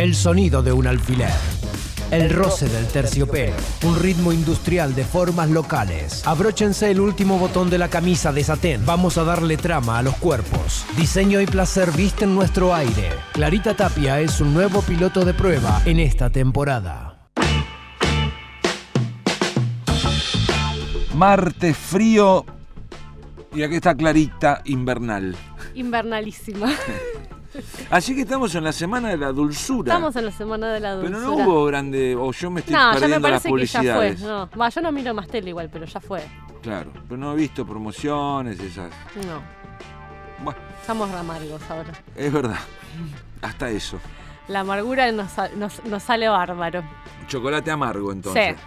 El sonido de un alfiler. El roce del terciopelo, un ritmo industrial de formas locales. Abróchense el último botón de la camisa de satén. Vamos a darle trama a los cuerpos. Diseño y placer visten nuestro aire. Clarita Tapia es un nuevo piloto de prueba en esta temporada. Martes frío y aquí está Clarita invernal. Invernalísima. Así que estamos en la semana de la dulzura. Estamos en la semana de la dulzura. Pero no hubo grande, o yo me estoy No, ya me perdiendo las parece que ya fue. No, Va, yo no miro más tele igual, pero ya fue. Claro, pero no he visto promociones, esas. No, Bueno, estamos amargos ahora. es verdad. Hasta eso. La amargura nos- nos sale bárbaro. Chocolate amargo, entonces. Sí.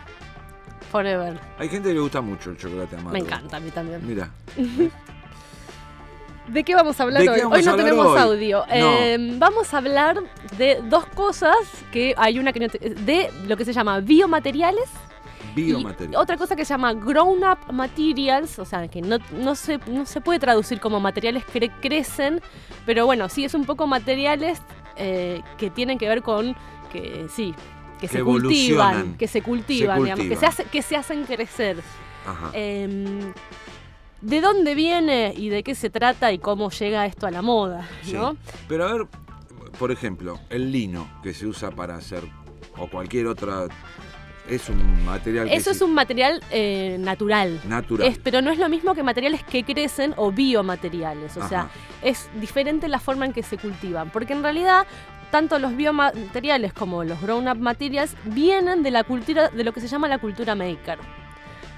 Forever. Hay gente que le gusta mucho el chocolate amargo. Me encanta a mí también. Mira, ¿De qué vamos a hablar ¿De qué hoy? Hoy no tenemos hoy? audio. No. Eh, vamos a hablar de dos cosas que hay una que no te- de lo que se llama biomateriales biomaterial. Y otra cosa que se llama grown up materials, o sea, que no, no, se, no se puede traducir como materiales que crecen, pero bueno, sí es un poco materiales eh, que tienen que ver con que sí, que, Que se cultivan, que se cultivan, Se digamos, que se, cultivan. hace, que se hacen crecer. Ajá. Em, ¿De dónde viene y de qué se trata y cómo llega esto a la moda? Sí. ¿no? Pero a ver, por ejemplo, el lino que se usa para hacer, o cualquier otra, es un material Eso es un material eh, natural. natural. Es- pero no es lo mismo que materiales que crecen o biomateriales. O sea, es diferente la forma en que se cultivan. Porque en realidad, tanto los biomateriales como los grown-up materials vienen de la cultura, de lo que se llama la cultura maker.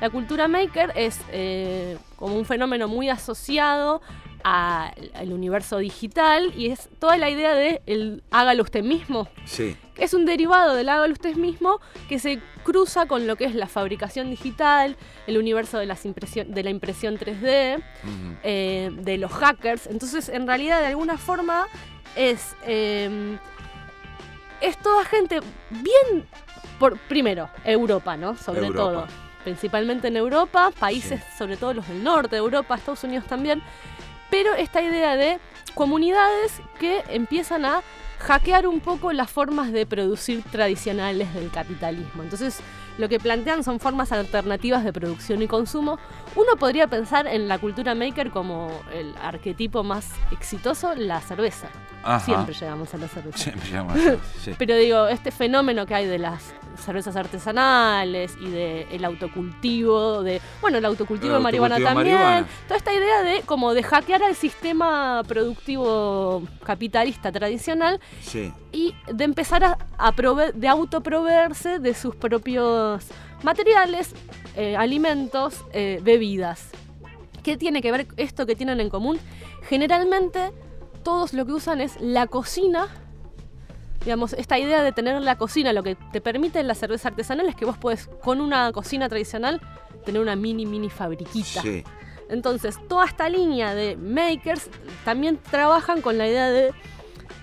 La cultura maker es eh, como un fenómeno muy asociado a- al universo digital y es toda la idea de el hágalo usted mismo. Sí, Es un derivado del hágalo usted mismo que se cruza con lo que es la fabricación digital, el universo de, las impresión- de la impresión 3D, ujú, eh, de los hackers. Entonces, en realidad, de alguna forma, es, eh, es toda gente bien, por, primero, Europa, ¿no? Sobre Europa. todo. Principalmente en Europa, países, sobre todo los del norte de Europa, Estados Unidos también. Pero esta idea de comunidades que empiezan a hackear un poco las formas de producir tradicionales del capitalismo. Entonces, lo que plantean son formas alternativas de producción y consumo. Uno podría pensar en la cultura maker como el arquetipo más exitoso, la cerveza. Ajá. Siempre llegamos a la cerveza. Siempre llama así, sí. Pero digo, este fenómeno que hay de las cervezas artesanales y del el autocultivo, de bueno, el autocultivo El de marihuana de también. marihuana. Toda esta idea de como de hackear al sistema productivo capitalista tradicional Sí, y de empezar a, a prove- de autoproveerse de sus propios materiales, eh, alimentos, eh, bebidas. ¿Qué tiene que ver esto que tienen en común? Generalmente todos lo que usan es la cocina. Digamos, esta idea de tener la cocina, lo que te permite la cerveza artesanal es que vos podés, con una cocina tradicional, tener una mini, mini fabriquita. sí. Entonces, toda esta línea de makers también trabajan con la idea de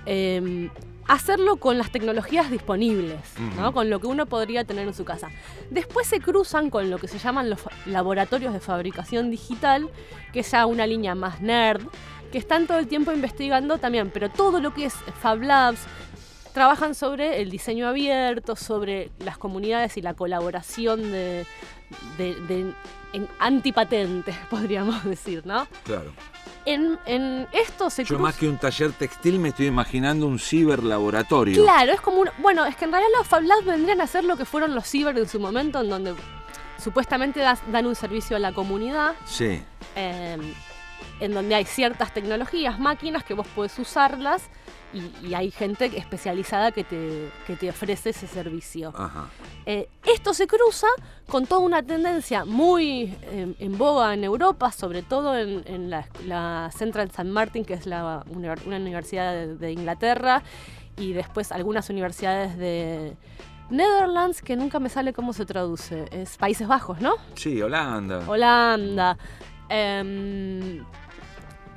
eh, hacerlo con las tecnologías disponibles, ¿no? Con lo que uno podría tener en su casa. Después se cruzan con lo que se llaman los laboratorios de fabricación digital, que es ya una línea más nerd, que están todo el tiempo investigando también, pero todo lo que es Fab Labs, trabajan sobre el diseño abierto, sobre las comunidades y la colaboración de, de- de- en antipatentes, podríamos decir, ¿no? Claro. En, en esto se Yo cruza- más que un taller textil me estoy imaginando un ciberlaboratorio. Claro, es como un... Bueno, es que en realidad los Fab Labs vendrían a ser lo que fueron los ciber en su momento, en donde supuestamente das- dan un servicio a la comunidad, Sí, eh, en donde hay ciertas tecnologías, máquinas que vos podés usarlas y, y hay gente especializada que te, que te ofrece ese servicio. ajá. Eh, esto se cruza con toda una tendencia muy eh, en boga en Europa, sobre todo en, en la, la Central St. Martin, que es la, una universidad de, de Inglaterra, y después algunas universidades de Netherlands, que nunca me sale cómo se traduce. Es Países Bajos, ¿no? Sí, Holanda. Holanda. em,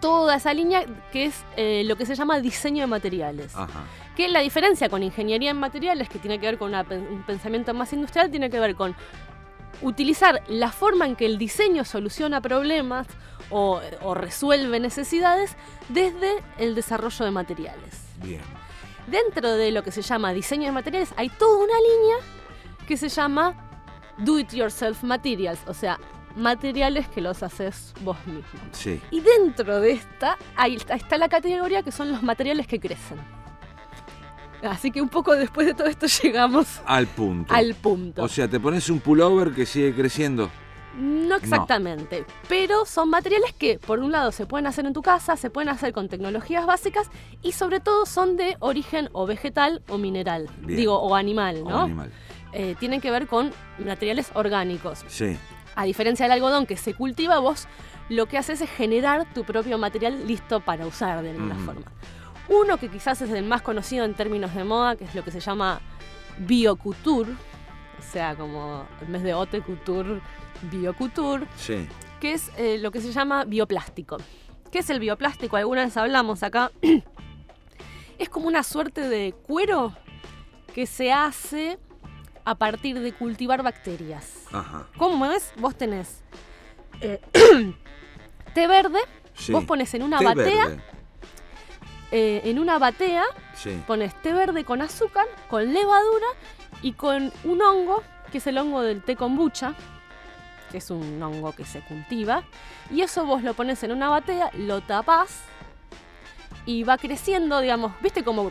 toda esa línea que es eh, lo que se llama diseño de materiales. Ajá. Que la diferencia con ingeniería en materiales, que tiene que ver con una un pensamiento más industrial, tiene que ver con utilizar la forma en que el diseño soluciona problemas o, o resuelve necesidades desde el desarrollo de materiales. Bien. Dentro de lo que se llama diseño de materiales hay toda una línea que se llama Do It Yourself Materials, o sea, materiales que los haces vos mismo. Sí. Y dentro de esta ahí está, está la categoría que son los materiales que crecen. Así que un poco después de todo esto llegamos Al punto. al punto. O sea, te pones un pullover que sigue creciendo. No exactamente, pero son materiales que por un lado se pueden hacer en tu casa, se pueden hacer con tecnologías básicas y sobre todo son de origen o vegetal o mineral, Bien. digo, o animal, o ¿no? animal. Eh, tienen que ver con materiales orgánicos. Sí. A diferencia del algodón que se cultiva, vos lo que haces es generar tu propio material listo para usar de alguna forma. Uno que quizás es el más conocido en términos de moda, que es lo que se llama biocouture, o sea, como en vez de haute couture, biocouture, Sí. que es eh, lo que se llama bioplástico. ¿Qué es el bioplástico? Alguna vez hablamos acá. es como una suerte de cuero que se hace a partir de cultivar bacterias. Ajá. ¿Cómo es? Vos tenés eh, té verde, Sí. vos pones en una Té batea, eh, en una batea Sí. pones té verde con azúcar, con levadura y con un hongo, que es el hongo del té kombucha, que es un hongo que se cultiva, y eso vos lo pones en una batea, lo tapás y va creciendo, digamos, ¿viste cómo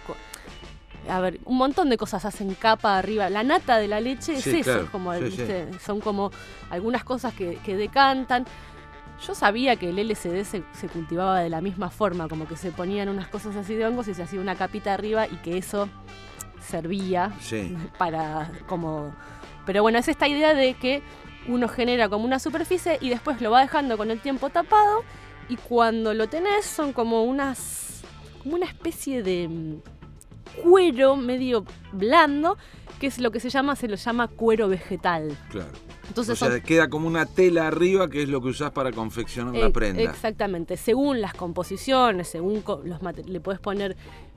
a ver, un montón de cosas hacen capa arriba. La nata de la leche Sí, es eso, claro. como, Sí, son como algunas cosas que, que decantan. Yo sabía que el LCD se, se cultivaba de la misma forma, como que se ponían unas cosas así de hongos y se hacía una capita arriba y que eso servía para como... Pero bueno, es esta idea de que uno genera como una superficie y después lo va dejando con el tiempo tapado y cuando lo tenés son como unas... como una especie de cuero medio blando que es lo que se llama, se lo llama cuero vegetal. Claro. Entonces o sea, son- queda como una tela arriba que es lo que usás para confeccionar la Eh, prenda. Exactamente, según las composiciones, según co- los le puedes poner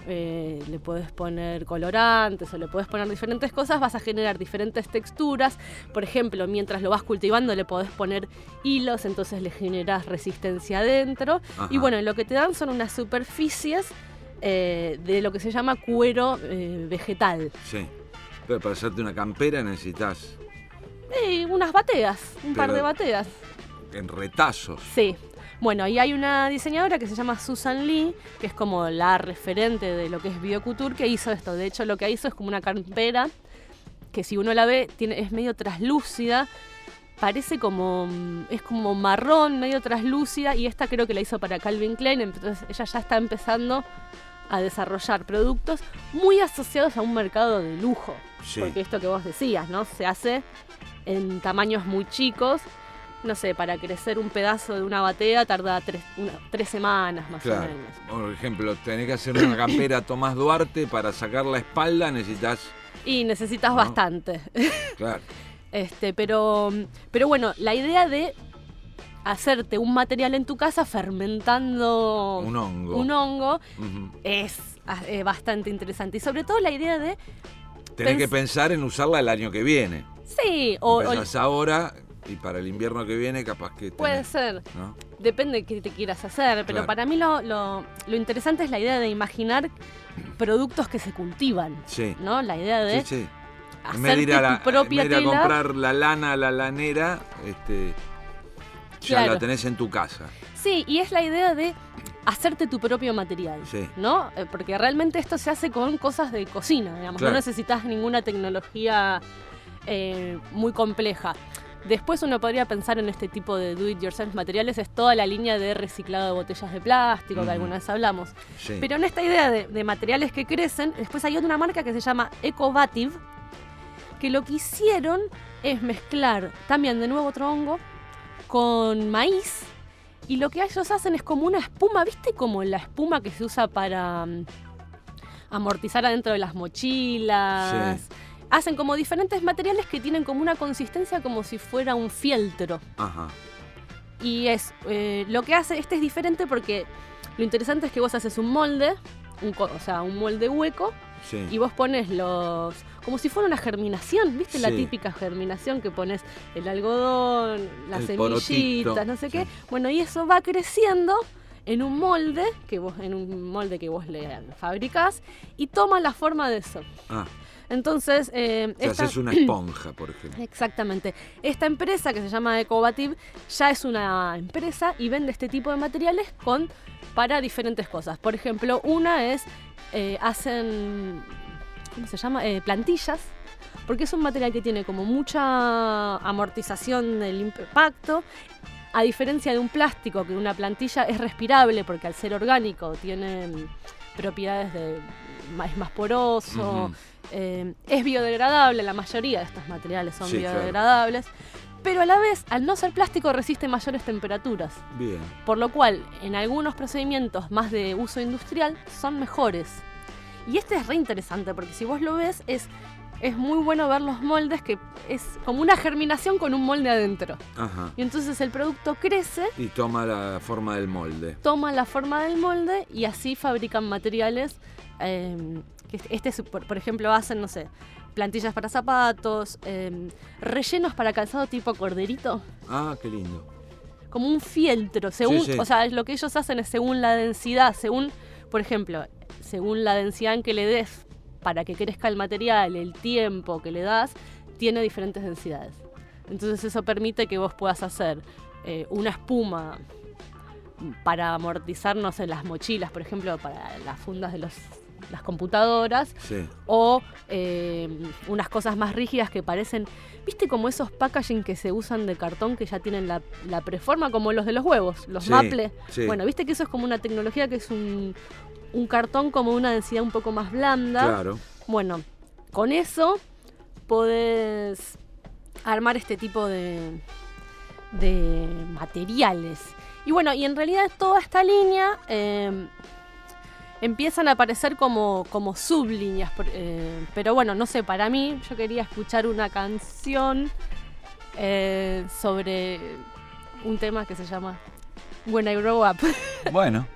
eh, le puedes poner colorantes o le puedes poner diferentes cosas, vas a generar diferentes texturas. Por ejemplo, mientras lo vas cultivando le podés poner hilos, entonces le generas resistencia adentro. Ajá. Y bueno, lo que te dan son unas superficies eh, de lo que se llama cuero eh, vegetal. Sí. Pero para hacerte una campera necesitas Y unas bateas, un par de bateas. en retazos. Sí. Bueno, y hay una diseñadora que se llama Susan Lee, que es como la referente de lo que es biocouture, que hizo esto. De hecho, lo que hizo es como una campera que si uno la ve tiene, es medio traslúcida, parece como mm, es como marrón, medio traslúcida y esta creo que la hizo para Calvin Klein, entonces ella ya está empezando a desarrollar productos muy asociados a un mercado de lujo, Sí. porque esto que vos decías, ¿no? Se hace en tamaños muy chicos. No sé, para crecer un pedazo de una batea tarda tres, una- tres semanas más o menos. Por ejemplo, tenés que hacer una campera Tomás Duarte para sacar la espalda, necesitas. Y necesitas No. bastante. Claro. Este, pero, pero bueno, la idea de hacerte un material en tu casa fermentando Un hongo. un hongo es ah, eh, bastante interesante. Y sobre todo la idea de, Pens- que pensar en usarla el año que viene. sí, o, o- Empezás ahora y para el invierno que viene capaz que puede tenés, ser, ¿no? depende de qué te quieras hacer, pero Claro. para mí lo, lo- lo interesante es la idea de imaginar productos que se cultivan, Sí. ¿no? La idea de Sí, sí. Hacerte a, la, tu propia ir a tela. comprar la lana a la lanera, este, ya Claro. la tenés en tu casa. Sí, y es la idea de hacerte tu propio material, Sí. ¿no? Eh, Porque realmente esto se hace con cosas de cocina, digamos. Claro. No necesitas ninguna tecnología eh, muy compleja. Después uno podría pensar en este tipo de do-it-yourself materiales, es toda la línea de reciclado de botellas de plástico que alguna vez hablamos. Sí. Pero en esta idea de, de materiales que crecen, después hay otra marca que se llama Ecovative, que lo que hicieron es mezclar también de nuevo otro hongo con maíz. Y lo que ellos hacen es como una espuma, ¿viste? Como la espuma que se usa para mm, amortizar adentro de las mochilas. Sí. Hacen como diferentes materiales que tienen como una consistencia como si fuera un fieltro. Ajá. Y es eh, lo que hace, este es diferente porque lo interesante es que vos haces un molde, un o sea, un molde hueco, Sí. y vos pones los. Como si fuera una germinación, ¿viste? La típica germinación que pones el algodón, las El semillitas, porotito, no sé qué. sí. Bueno, y eso va creciendo en un molde, que vos, en un molde que vos le fabricás, y toma la forma de eso. Ah, Entonces, eh, o sea, esta- haces una esponja, por ejemplo. Exactamente. Esta empresa que se llama Ecovativ ya es una empresa y vende este tipo de materiales con para diferentes cosas. Por ejemplo, una es eh, hacen ¿cómo se llama? Eh, plantillas. Porque es un material que tiene como mucha amortización del impacto. A diferencia de un plástico, que una plantilla es respirable porque al ser orgánico tiene mm, propiedades de es más poroso, eh, es biodegradable, la mayoría de estos materiales son Sí, claro. biodegradables, pero a la vez, al no ser plástico, resiste mayores temperaturas, Bien. por lo cual en algunos procedimientos más de uso industrial son mejores. Y este es re interesante porque si vos lo ves es, es muy bueno ver los moldes que es como una germinación con un molde adentro. Ajá. Y entonces el producto crece, Y toma la forma del molde. toma la forma del molde y así fabrican materiales. eh, este, es, por, por ejemplo, hacen, no sé, plantillas para zapatos, eh, rellenos para calzado tipo corderito, Ah, qué lindo. como un fieltro. Según, Sí, sí. O sea, lo que ellos hacen es según la densidad, según, por ejemplo, según la densidad en que le des para que crezca el material, el tiempo que le das, tiene diferentes densidades. Entonces eso permite que vos puedas hacer eh, una espuma para amortizarnos en las mochilas, por ejemplo, para las fundas de los, las computadoras, Sí. o eh, unas cosas más rígidas que parecen, ¿viste como esos packaging que se usan de cartón que ya tienen la, la preforma, como los de los huevos, los Sí, maple? sí. Bueno, ¿viste que eso es como una tecnología que es un, un cartón como una densidad un poco más blanda? Claro. Bueno, con eso podés armar este tipo de, de materiales. Y bueno, y en realidad toda esta línea eh, empiezan a aparecer como, como sublíneas. eh, pero bueno, no sé, para mí yo quería escuchar una canción eh, sobre un tema que se llama When I Grow Up. Bueno.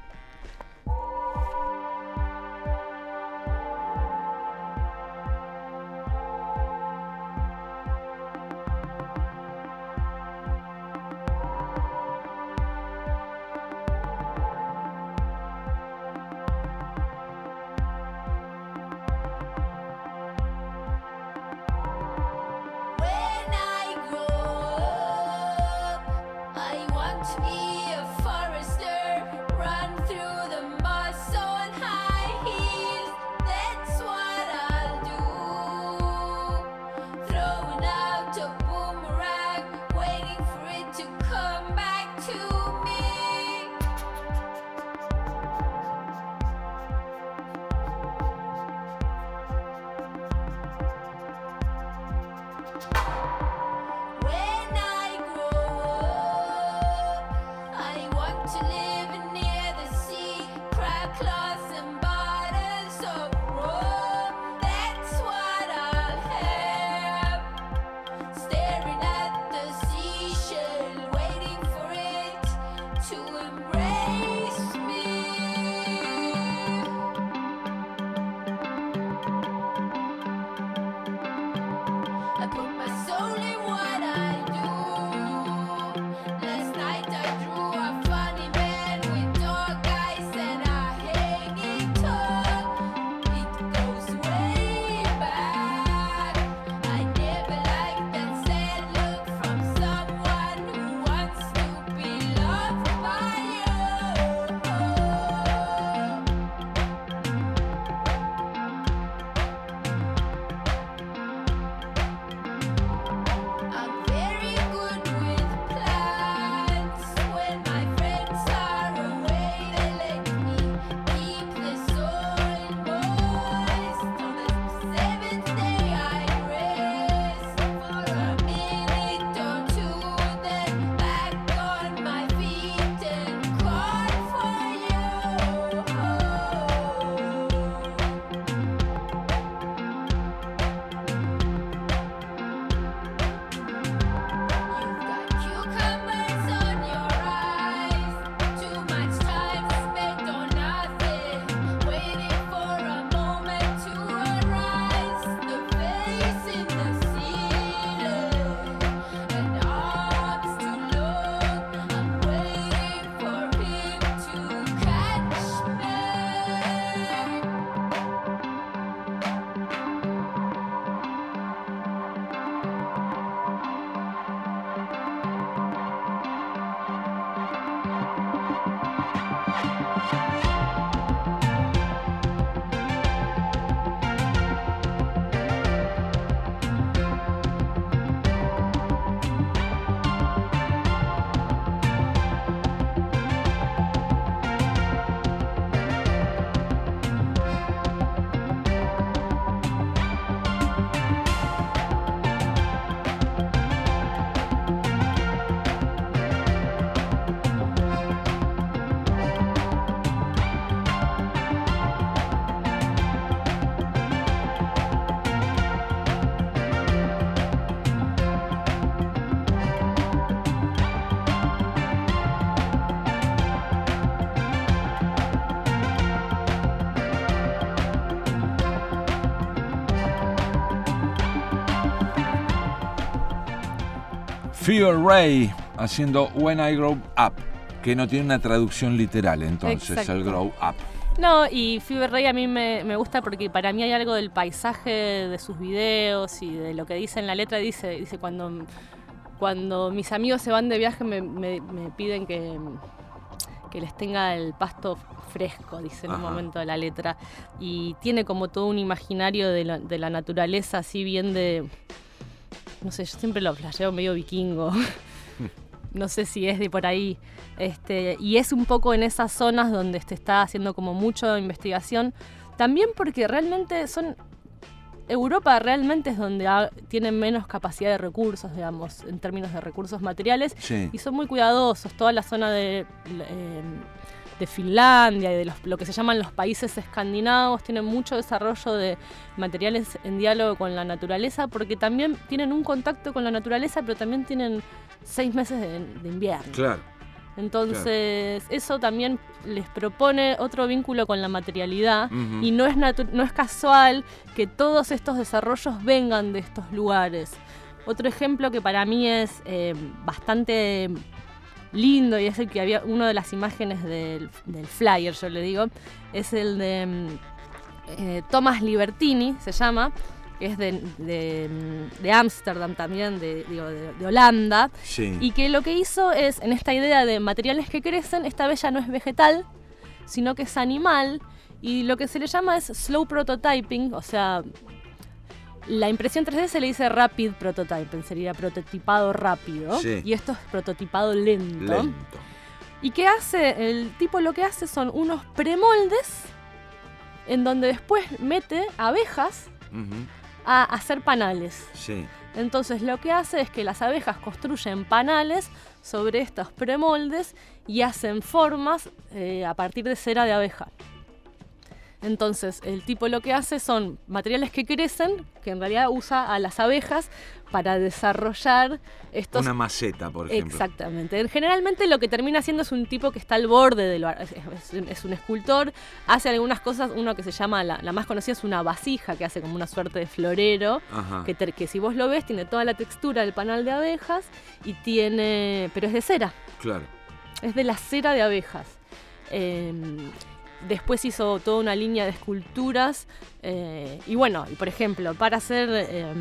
Fever Ray haciendo When I Grow Up, que no tiene una traducción literal entonces, Exacto. el Grow Up. No, y Fever Ray a mí me, me gusta porque para mí hay algo del paisaje de sus videos y de lo que dice en la letra. Dice, dice cuando, cuando mis amigos se van de viaje me, me- me piden que, que les tenga el pasto fresco, dice en un momento de la letra. Y tiene como todo un imaginario de la, de la naturaleza, así bien de... No sé, yo siempre lo flasheo medio vikingo. no sé si es de por ahí. Este, y es un poco en esas zonas donde se está haciendo como mucha investigación. También porque realmente son. Europa realmente es donde ha- tienen menos capacidad de recursos, digamos, en términos de recursos materiales. Sí. Y son muy cuidadosos. Toda la zona de, eh, de Finlandia y de los- lo que se llaman los países escandinavos tienen mucho desarrollo de materiales en diálogo con la naturaleza porque también tienen un contacto con la naturaleza, pero también tienen seis meses de, de invierno. Claro. Entonces, eso también les propone otro vínculo con la materialidad y no es, no es casual que todos estos desarrollos vengan de estos lugares. Otro ejemplo que para mí es eh, bastante lindo y es el que había, una de las imágenes del, del flyer, yo le digo, es el de mm, eh, Thomas Libertini, se llama, que es de de, mm, de Ámsterdam también, de, digo, de- de Holanda. Sí. Y que lo que hizo es, en esta idea de materiales que crecen, esta vez ya no es vegetal, sino que es animal. Y lo que se le llama es slow prototyping, o sea, la impresión 3D se le dice rapid prototyping, sería prototipado rápido. Sí. Y esto es prototipado lento. Lento. ¿Y qué hace? El tipo lo que hace son unos premoldes en donde después mete abejas a hacer panales. Sí. Entonces lo que hace es que las abejas construyen panales sobre estos premoldes y hacen formas eh, a partir de cera de abeja. Entonces el tipo lo que hace son materiales que crecen, que en realidad usa a las abejas para desarrollar estos... Una maceta, por ejemplo. Exactamente. Generalmente lo que termina haciendo es un tipo que está al borde de lo... Es, un- es un escultor, hace algunas cosas, uno que se llama, la, la más conocida es una vasija, que hace como una suerte de florero, que, te- que si vos lo ves tiene toda la textura del panal de abejas y tiene... pero es de cera, Claro. es de la cera de abejas. Eh, después hizo toda una línea de esculturas eh, y bueno, por ejemplo, para hacer eh,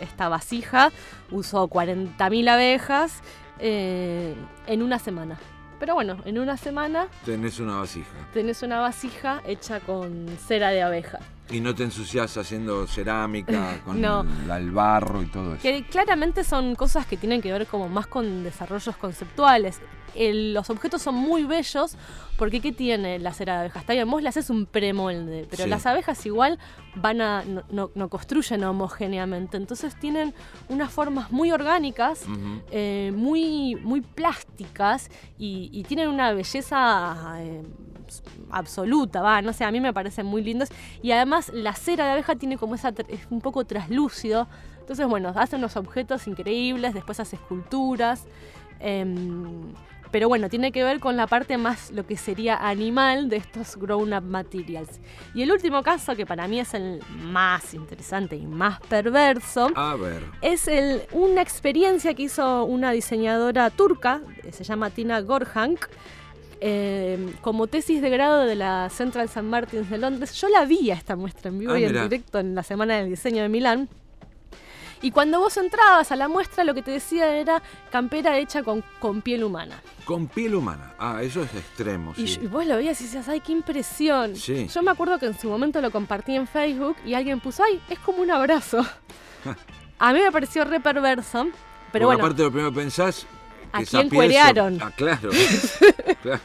esta vasija usó 40.000 abejas eh, en una semana. Pero bueno, en una semana Tenés una vasija. tenés una vasija hecha con cera de abeja. Y no te ensucias haciendo cerámica con No. la- el barro y todo eso. Que claramente son cosas que tienen que ver como más con desarrollos conceptuales. El- los objetos son muy bellos porque ¿qué tiene la cera de abeja? Está bien, vos le haces un premolde, pero Sí. las abejas igual van a no, no- no construyen homogéneamente, entonces tienen unas formas muy orgánicas, eh, muy, muy plásticas y, y tienen una belleza eh, absoluta, va, no sé, a mí me parecen muy lindos y además la cera de abeja tiene como esa, es un poco traslúcido, entonces bueno, hace unos objetos increíbles, después hace esculturas, em, pero bueno, tiene que ver con la parte más lo que sería animal de estos grown up materials. Y el último caso, que para mí es el más interesante y más perverso, A ver. es el- una experiencia que hizo una diseñadora turca, eh, se llama Tina Gorhank, eh, como tesis de grado de la Central St. Martins de Londres. Yo la vi a esta muestra en vivo Ah, y en mirá. directo en la Semana del Diseño de Milán. Y cuando vos entrabas a la muestra, lo que te decía era campera hecha con, con piel humana. Con piel humana. Ah, eso es extremo, Y, sí. y vos lo veías y decías, ¡ay, qué impresión! Sí. Yo me acuerdo que en su momento lo compartí en Facebook y alguien puso, ¡ay, es como un abrazo! a mí me pareció re perverso, pero Porque bueno. aparte lo primero que pensás... ¿A quién cuerearon? Ah, claro. claro.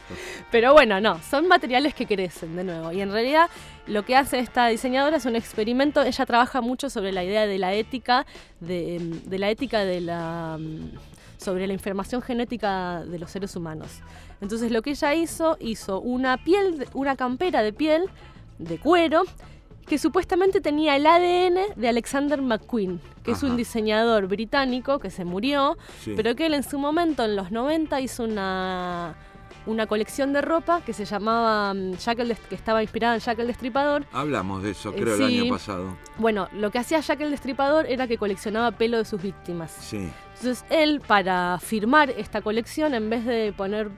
Pero bueno, no, son materiales que crecen de nuevo. Y en realidad lo que hace esta diseñadora es un experimento. Ella trabaja mucho sobre la idea de la ética, de, de la ética de la mm, sobre la información genética de los seres humanos. Entonces lo que ella hizo, hizo una piel, una campera de piel de cuero que supuestamente tenía el ADN de Alexander McQueen, que es un diseñador británico que se murió, Sí. pero que él en su momento, en los 90, hizo una, una colección de ropa que se llamaba mm, Jack el que estaba inspirada en Jack el Destripador. Hablamos de eso, Eh, creo, el año pasado. Bueno, lo que hacía Jack el Destripador era que coleccionaba pelo de sus víctimas. Sí. Entonces él, para firmar esta colección, en vez de poner,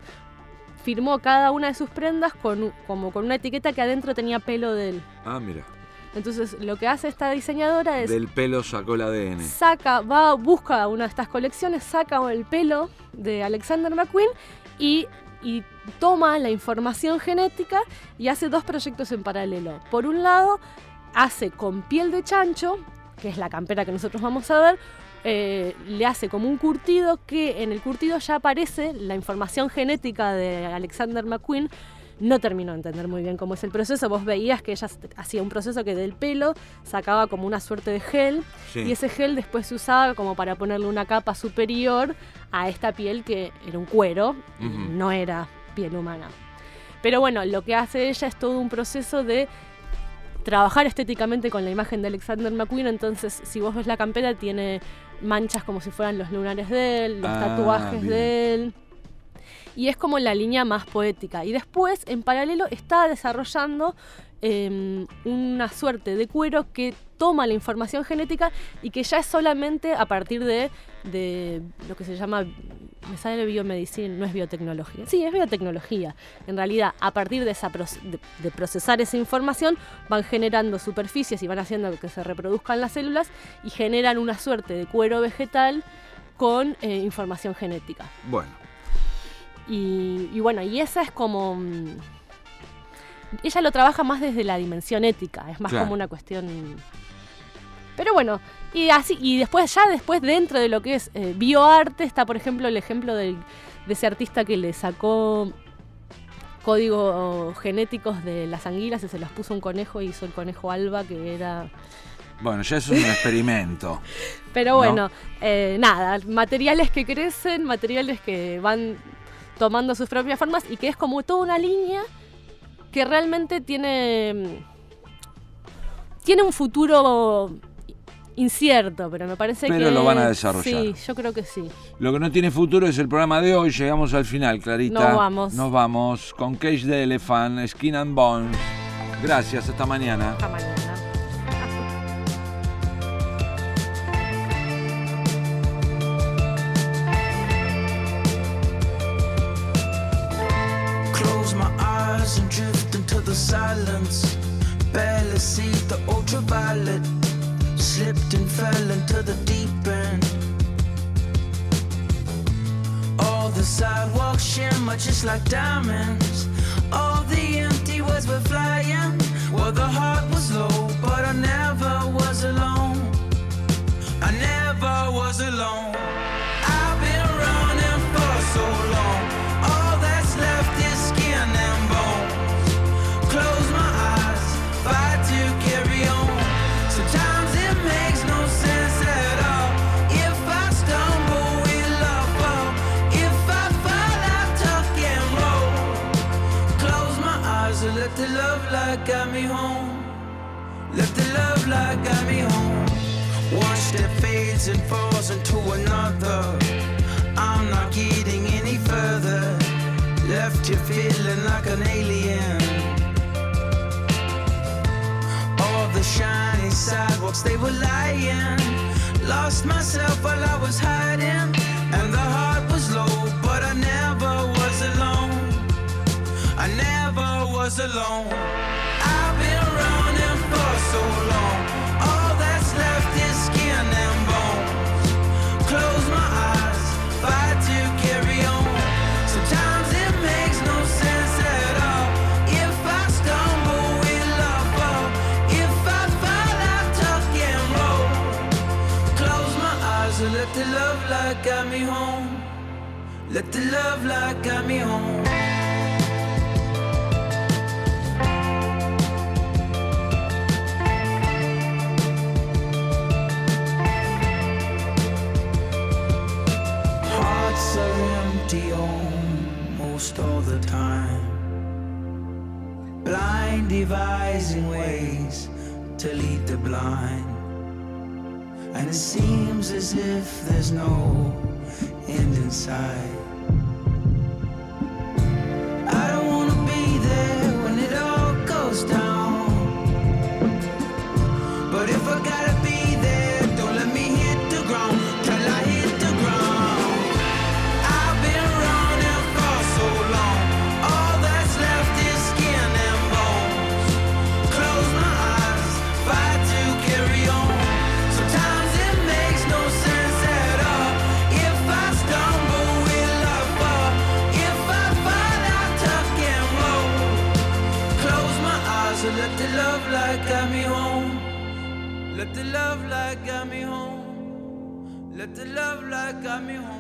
firmó cada una de sus prendas con, como con una etiqueta que adentro tenía pelo de él. Ah, mira. Entonces lo que hace esta diseñadora es Del pelo sacó el ADN. saca, va, busca una de estas colecciones, saca el pelo de Alexander McQueen y, y toma la información genética y hace dos proyectos en paralelo. Por un lado, hace con piel de chancho, que es la campera que nosotros vamos a ver, eh, le hace como un curtido que en el curtido ya aparece la información genética de Alexander McQueen. No termino de entender muy bien cómo es el proceso. Vos veías que ella hacía un proceso que del pelo sacaba como una suerte de gel Sí. y ese gel después se usaba como para ponerle una capa superior a esta piel que era un cuero, y Ujú. no era piel humana. Pero bueno, lo que hace ella es todo un proceso de trabajar estéticamente con la imagen de Alexander McQueen. Entonces, si vos ves la campera, tiene manchas como si fueran los lunares de él, los Ah, tatuajes bien. de él. Y es como la línea más poética. Y después, en paralelo, está desarrollando eh, una suerte de cuero que toma la información genética y que ya es solamente a partir de, de lo que se llama, me sale biomedicina, no es biotecnología. Sí, es biotecnología. En realidad, a partir de, esa de, de procesar esa información, van generando superficies y van haciendo que se reproduzcan las células y generan una suerte de cuero vegetal con eh, información genética. Bueno, Y, y bueno, y esa es como... mm, Ella lo trabaja más desde la dimensión ética, es más Claro. como una cuestión... Pero bueno, y así, y después ya después dentro de lo que es eh, bioarte está por ejemplo el ejemplo del- de ese artista que le sacó códigos genéticos de las anguilas y se las puso un conejo y hizo el conejo alba que era... bueno, ya es un experimento. Pero ¿No? bueno, eh, nada, materiales que crecen, materiales que van tomando sus propias formas y que es como toda una línea que realmente tiene mm, tiene un futuro incierto, pero me parece que Pero lo van a desarrollar. Sí, yo creo que sí. Lo que no tiene futuro es el programa de hoy. Llegamos al final, Clarita. Nos vamos. Nos vamos con Cage the Elephant, Skin and Bones. Gracias, hasta mañana. Hasta mañana. Silence. Barely see the ultraviolet. Slipped and fell into the deep end. All the sidewalks shimmer just like diamonds. All the empty words were flying. Well, the heart was low, but I never was alone. I never was alone. Let the love light guide me home. Let the love light guide me home. All the time. Blind devising ways to lead the blind. And it seems as if there's no end in sight. Guide me home. Let the love light guide me home. Let the love light guide me home.